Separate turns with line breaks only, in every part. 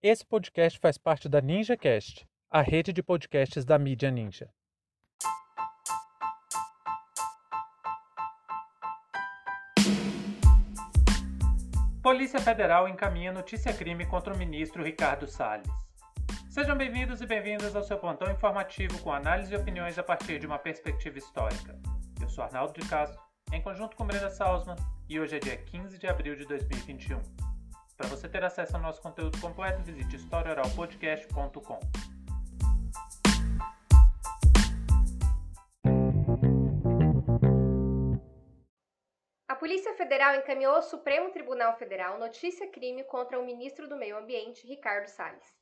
Esse podcast faz parte da NinjaCast, a rede de podcasts da mídia Ninja. Polícia Federal encaminha notícia-crime contra o ministro Ricardo Salles. Sejam bem-vindos e bem-vindas ao seu plantão informativo com análise e opiniões a partir de uma perspectiva histórica. Eu sou Arnaldo de Castro, em conjunto com Brenda Salzman, e hoje é dia 15 de abril de 2021. Para você ter acesso ao nosso conteúdo completo, visite historioralpodcast.com.
A Polícia Federal encaminhou ao Supremo Tribunal Federal notícia-crime contra o ministro do Meio Ambiente, Ricardo Salles.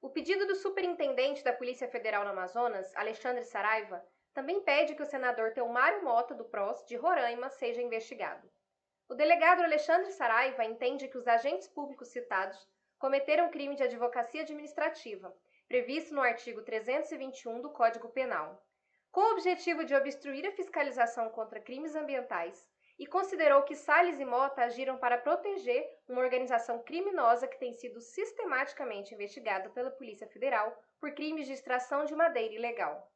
O pedido do superintendente da Polícia Federal no Amazonas, Alexandre Saraiva, também pede que o senador Teomário Mota, do PROS, de Roraima, seja investigado. O delegado Alexandre Saraiva entende que os agentes públicos citados cometeram crime de advocacia administrativa, previsto no artigo 321 do Código Penal, com o objetivo de obstruir a fiscalização contra crimes ambientais, e considerou que Salles e Mota agiram para proteger uma organização criminosa que tem sido sistematicamente investigada pela Polícia Federal por crimes de extração de madeira ilegal.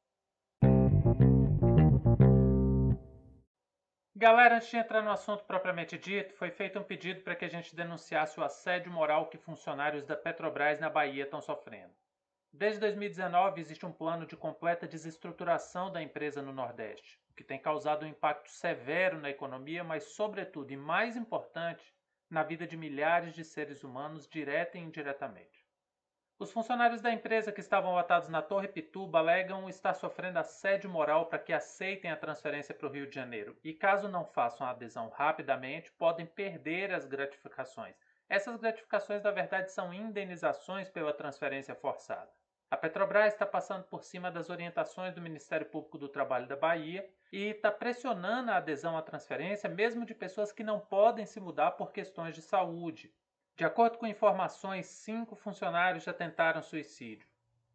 Galera, antes de entrar no assunto propriamente dito, foi feito um pedido para que a gente denunciasse o assédio moral que funcionários da Petrobras na Bahia estão sofrendo. Desde 2019 existe um plano de completa desestruturação da empresa no Nordeste, o que tem causado um impacto severo na economia, mas, sobretudo e mais importante, na vida de milhares de seres humanos, direta e indiretamente. Os funcionários da empresa que estavam atados na Torre Pituba alegam estar sofrendo assédio moral para que aceitem a transferência para o Rio de Janeiro e, caso não façam a adesão rapidamente, podem perder as gratificações. Essas gratificações, na verdade, são indenizações pela transferência forçada. A Petrobras está passando por cima das orientações do Ministério Público do Trabalho da Bahia e está pressionando a adesão à transferência, mesmo de pessoas que não podem se mudar por questões de saúde. De acordo com informações, cinco funcionários já tentaram suicídio.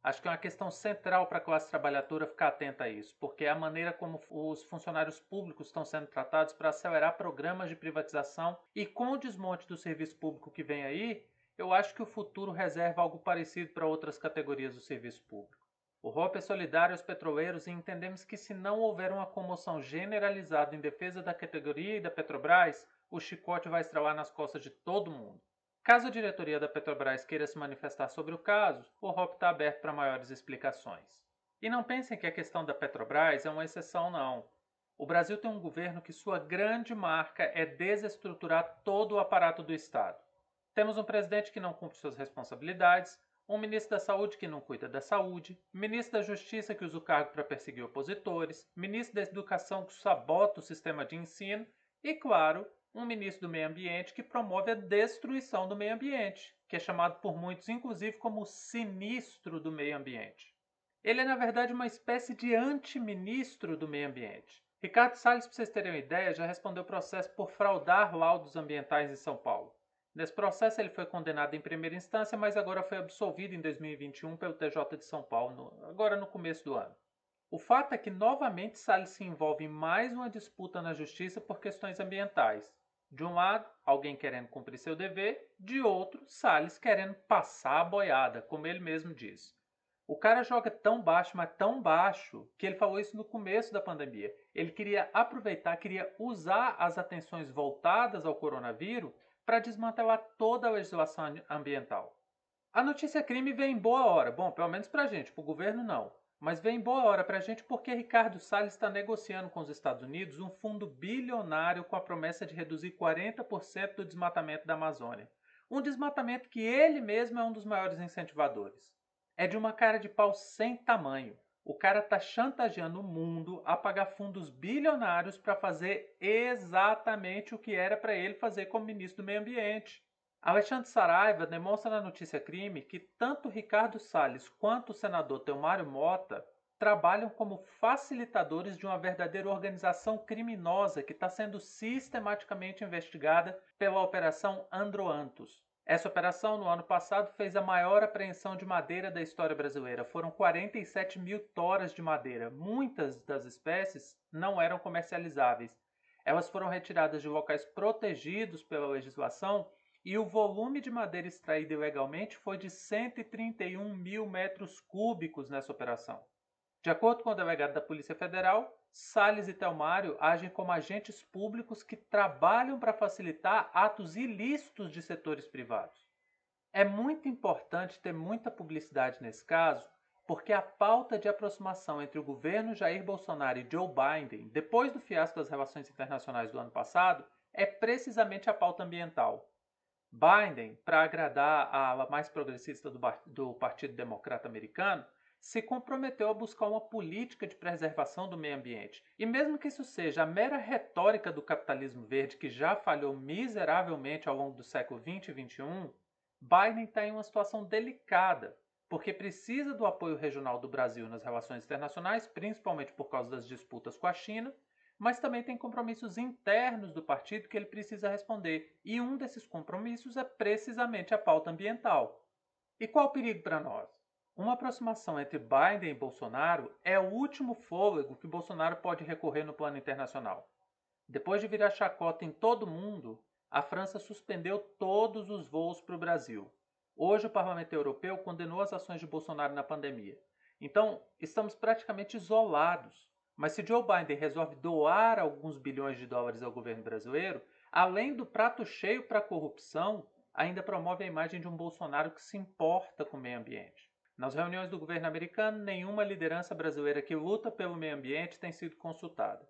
Acho que é uma questão central para a classe trabalhadora ficar atenta a isso, porque é a maneira como os funcionários públicos estão sendo tratados para acelerar programas de privatização e com o desmonte do serviço público que vem aí, eu acho que o futuro reserva algo parecido para outras categorias do serviço público. O ROP é solidário aos petroleiros e entendemos que se não houver uma comoção generalizada em defesa da categoria e da Petrobras, o chicote vai estralar nas costas de todo mundo. Caso a diretoria da Petrobras queira se manifestar sobre o caso, o ROP está aberto para maiores explicações. E não pensem que a questão da Petrobras é uma exceção, não. O Brasil tem um governo que sua grande marca é desestruturar todo o aparato do Estado. Temos um presidente que não cumpre suas responsabilidades, um ministro da Saúde que não cuida da saúde, ministro da Justiça que usa o cargo para perseguir opositores, ministro da Educação que sabota o sistema de ensino e, claro, um ministro do Meio Ambiente que promove a destruição do meio ambiente, que é chamado por muitos, inclusive, como sinistro do meio ambiente. Ele é, na verdade, uma espécie de anti-ministro do meio ambiente. Ricardo Salles, para vocês terem uma ideia, já respondeu processo por fraudar laudos ambientais em São Paulo. Nesse processo, ele foi condenado em primeira instância, mas agora foi absolvido em 2021 pelo TJ de São Paulo, agora no começo do ano. O fato é que novamente Salles se envolve em mais uma disputa na justiça por questões ambientais, de um lado, alguém querendo cumprir seu dever, de outro, Salles querendo passar a boiada, como ele mesmo diz. O cara joga tão baixo, mas tão baixo, que ele falou isso no começo da pandemia. Ele queria aproveitar, queria usar as atenções voltadas ao coronavírus para desmantelar toda a legislação ambiental. A notícia crime vem em boa hora, bom, pelo menos para a gente, para o governo não. Mas vem boa hora para a gente porque Ricardo Salles está negociando com os Estados Unidos um fundo bilionário com a promessa de reduzir 40% do desmatamento da Amazônia. Um desmatamento que ele mesmo é um dos maiores incentivadores. É de uma cara de pau sem tamanho. O cara está chantageando o mundo a pagar fundos bilionários para fazer exatamente o que era para ele fazer como ministro do Meio Ambiente. Alexandre Saraiva demonstra na notícia crime que tanto Ricardo Salles quanto o senador Teomário Mota trabalham como facilitadores de uma verdadeira organização criminosa que está sendo sistematicamente investigada pela Operação Androantos. Essa operação, no ano passado, fez a maior apreensão de madeira da história brasileira. Foram 47 mil toras de madeira. Muitas das espécies não eram comercializáveis. Elas foram retiradas de locais protegidos pela legislação e o volume de madeira extraída ilegalmente foi de 131 mil metros cúbicos nessa operação. De acordo com o delegado da Polícia Federal, Salles e Telmário agem como agentes públicos que trabalham para facilitar atos ilícitos de setores privados. É muito importante ter muita publicidade nesse caso, porque a pauta de aproximação entre o governo Jair Bolsonaro e Joe Biden, depois do fiasco das relações internacionais do ano passado, é precisamente a pauta ambiental. Biden, para agradar a ala mais progressista do, do Partido Democrata Americano, se comprometeu a buscar uma política de preservação do meio ambiente. E mesmo que isso seja a mera retórica do capitalismo verde que já falhou miseravelmente ao longo do século 20 e 21, Biden está em uma situação delicada, porque precisa do apoio regional do Brasil nas relações internacionais, principalmente por causa das disputas com a China, mas também tem compromissos internos do partido que ele precisa responder, e um desses compromissos é precisamente a pauta ambiental. E qual o perigo para nós? Uma aproximação entre Biden e Bolsonaro é o último fôlego que Bolsonaro pode recorrer no plano internacional. Depois de virar chacota em todo mundo, a França suspendeu todos os voos para o Brasil. Hoje, o Parlamento Europeu condenou as ações de Bolsonaro na pandemia. Então, estamos praticamente isolados. Mas se Joe Biden resolve doar alguns bilhões de dólares ao governo brasileiro, além do prato cheio para a corrupção, ainda promove a imagem de um Bolsonaro que se importa com o meio ambiente. Nas reuniões do governo americano, nenhuma liderança brasileira que luta pelo meio ambiente tem sido consultada.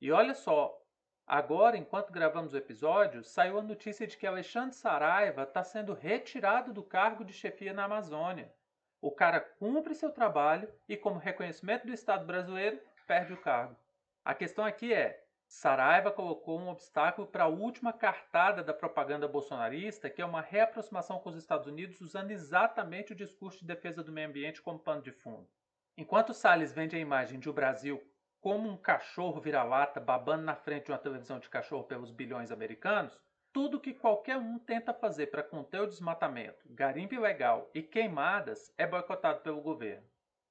E olha só, Agora, enquanto gravamos o episódio, saiu a notícia de que Alexandre Saraiva está sendo retirado do cargo de chefia na Amazônia. O cara cumpre seu trabalho e, como reconhecimento do Estado brasileiro, perde o cargo. A questão aqui é: Saraiva colocou um obstáculo para a última cartada da propaganda bolsonarista, que é uma reaproximação com os Estados Unidos usando exatamente o discurso de defesa do meio ambiente como pano de fundo. Enquanto Salles vende a imagem de o Brasil como um cachorro vira-lata babando na frente de uma televisão de cachorro pelos bilhões americanos, tudo que qualquer um tenta fazer para conter o desmatamento, garimpo ilegal e queimadas é boicotado pelo governo.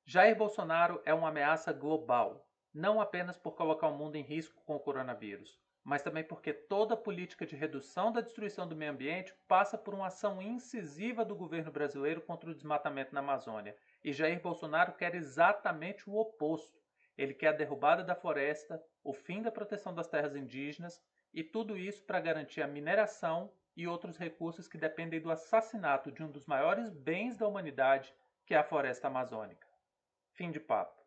Jair Bolsonaro é uma ameaça global, não apenas por colocar o mundo em risco com o coronavírus, mas também porque toda política de redução da destruição do meio ambiente passa por uma ação incisiva do governo brasileiro contra o desmatamento na Amazônia. E Jair Bolsonaro quer exatamente o oposto ele quer a derrubada da floresta, o fim da proteção das terras indígenas e tudo isso para garantir a mineração e outros recursos que dependem do assassinato de um dos maiores bens da humanidade, que é a floresta amazônica. Fim de papo.